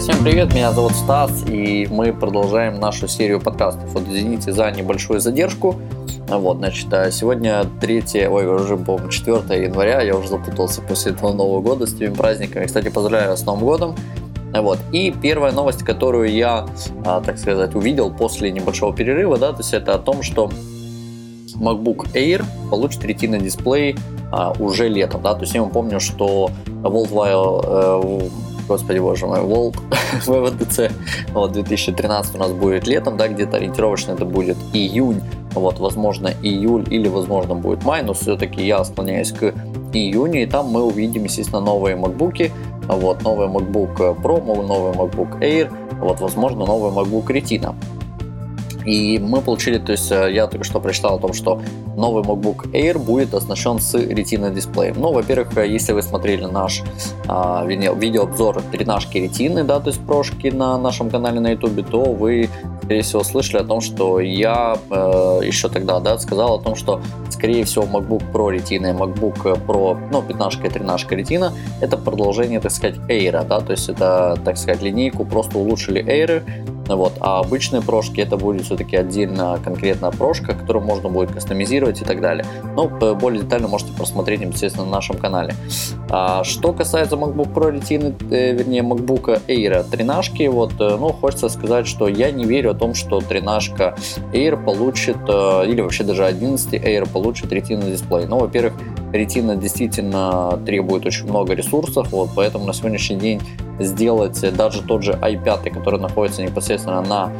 Всем привет, меня зовут Стас, и мы продолжаем нашу серию подкастов. Вот извините за небольшую задержку. Вот, значит, а сегодня 3, ой, уже, по-моему, 4 января, я уже запутался после этого Нового года с теми праздниками. Кстати, поздравляю с Новым годом. Вот. И первая новость, которую я, а, так сказать, увидел после небольшого перерыва, да, то есть это о том, что MacBook Air получит ретина дисплей а, уже летом, да, то есть я помню, что Worldwide, э, господи боже мой, World WWDC вот, 2013 у нас будет летом, да, где-то ориентировочно это будет июнь, вот, возможно, июль или, возможно, будет май, но все-таки я склоняюсь к июню, и там мы увидим, естественно, новые MacBook, вот, новый MacBook Pro, новый MacBook Air, вот, возможно, новый MacBook Retina. И мы получили, то есть э, я только что прочитал о том, что новый MacBook Air будет оснащен с Retina дисплеем. Ну, во-первых, э, если вы смотрели наш а, видеообзор тринашки Retina, да, то есть прошки на нашем канале на YouTube, то вы, скорее всего, слышали о том, что я э, еще тогда, да, сказал о том, что, скорее всего, MacBook Pro Retina и MacBook Pro, ну, 15 и 13 Retina, это продолжение, так сказать, Air, да, то есть это, так сказать, линейку просто улучшили Air, вот. А обычные прошки это будет все-таки отдельно конкретная прошка, которую можно будет кастомизировать и так далее. Но более детально можете просмотреть непосредственно на нашем канале. А, что касается MacBook Pro Retina, э, вернее MacBook Air 13, вот, э, ну, хочется сказать, что я не верю о том, что 13 Air получит, э, или вообще даже 11 Air получит Retina дисплей. Ну, во-первых, Retina действительно требует очень много ресурсов, вот, поэтому на сегодняшний день сделать даже тот же i5, который находится непосредственно на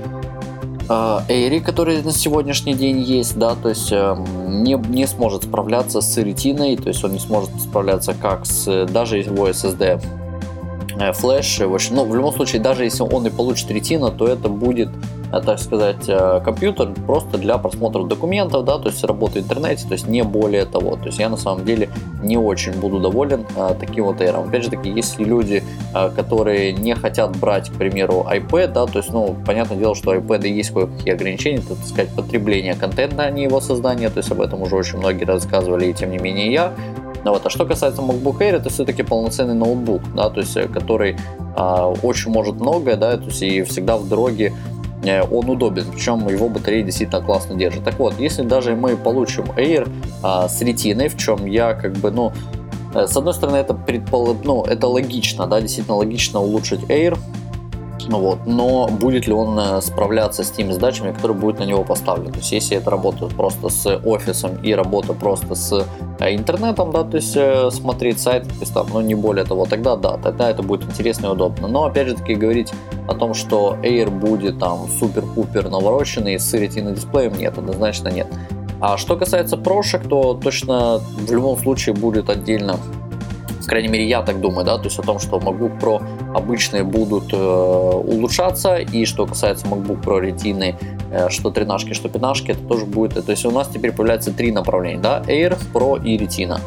Эйри, который на сегодняшний день есть, да, то есть э, не, не сможет справляться с ретиной, то есть он не сможет справляться как с даже его SSD флеш, в общем, ну, в любом случае, даже если он и получит ретина, то это будет, так сказать, э, компьютер просто для просмотра документов, да, то есть работы в интернете, то есть не более того. То есть я на самом деле не очень буду доволен а, таким вот Air. Опять же таки, если люди, которые не хотят брать, к примеру, iPad, да, то есть, ну, понятное дело, что iPad есть кое-какие ограничения, так сказать, потребление контента, а не его создание, то есть об этом уже очень многие рассказывали, и тем не менее я ну, вот. А что касается MacBook Air, это все-таки полноценный ноутбук, да, то есть, э, который а, очень может многое, да, то есть и всегда в дороге э, он удобен, причем его батарея действительно классно держит. Так вот, если даже мы получим Air а, с ретиной, в чем я как бы, ну, э, с одной стороны, это предпол... ну, это логично, да, действительно логично улучшить Air, вот. Но будет ли он э, справляться с теми задачами, которые будут на него поставлены? То есть, если это работа просто с офисом и работа просто с э, интернетом, да, то есть э, смотреть сайт, то есть там, ну не более того, тогда да, тогда это будет интересно и удобно. Но опять же таки говорить о том, что Air будет там супер-пупер навороченный с Retina дисплеем, нет, однозначно нет. А что касается прошек, то точно в любом случае будет отдельно по крайней мере, я так думаю, да, то есть о том, что MacBook Pro обычные будут э, улучшаться, и что касается MacBook Pro Retina, э, что 13, что 15, это тоже будет, то есть у нас теперь появляется три направления, да, Air, Pro и Retina.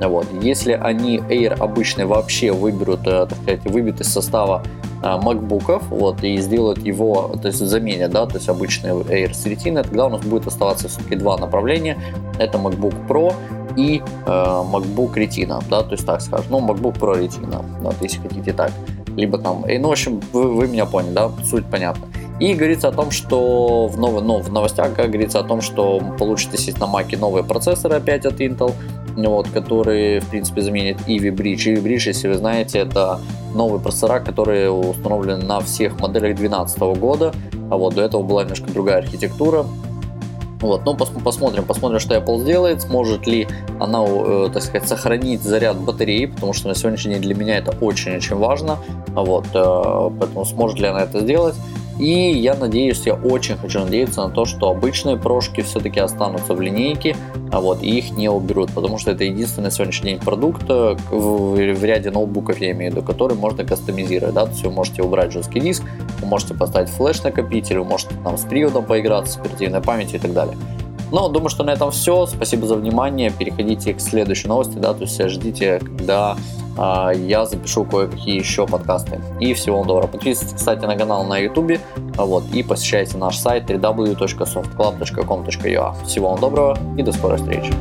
Вот. Если они Air обычные вообще выберут, э, так сказать, выбьют из состава э, MacBookов, вот, и сделают его, то есть заменят, да, то есть обычный Air с Retina, тогда у нас будет оставаться все-таки два направления. Это MacBook Pro и э, MacBook Retina, да, то есть так скажем, ну, MacBook Pro Retina, вот, если хотите так, либо там, и, ну, в общем, вы, вы меня поняли, да, суть понятна. И говорится о том, что в, нов... ну, в новостях говорится о том, что получит, естественно, Маки новые процессоры опять от Intel, вот, которые, в принципе, заменят Ivy Bridge. Ivy Bridge, если вы знаете, это новые процессора, которые установлены на всех моделях 2012 года. А вот до этого была немножко другая архитектура. Вот, ну пос посмотрим, посмотрим, что Apple сделает, сможет ли она, э, так сказать, сохранить заряд батареи, потому что на сегодняшний день для меня это очень-очень важно, вот, э, поэтому сможет ли она это сделать. И я надеюсь, я очень хочу надеяться на то, что обычные прошки все-таки останутся в линейке, а вот их не уберут, потому что это единственный сегодняшний день продукт в, в ряде ноутбуков, я имею в виду, который можно кастомизировать, да, то есть вы можете убрать жесткий диск, вы можете поставить флеш-накопитель, вы можете там с приводом поиграться, с оперативной памятью и так далее. Но думаю, что на этом все. Спасибо за внимание. Переходите к следующей новости, да, то есть ждите, когда я запишу кое-какие еще подкасты. И всего доброго. Подписывайтесь, кстати, на канал на YouTube, вот, и посещайте наш сайт www.softclub.com.ua. Всего вам доброго и до скорой встречи.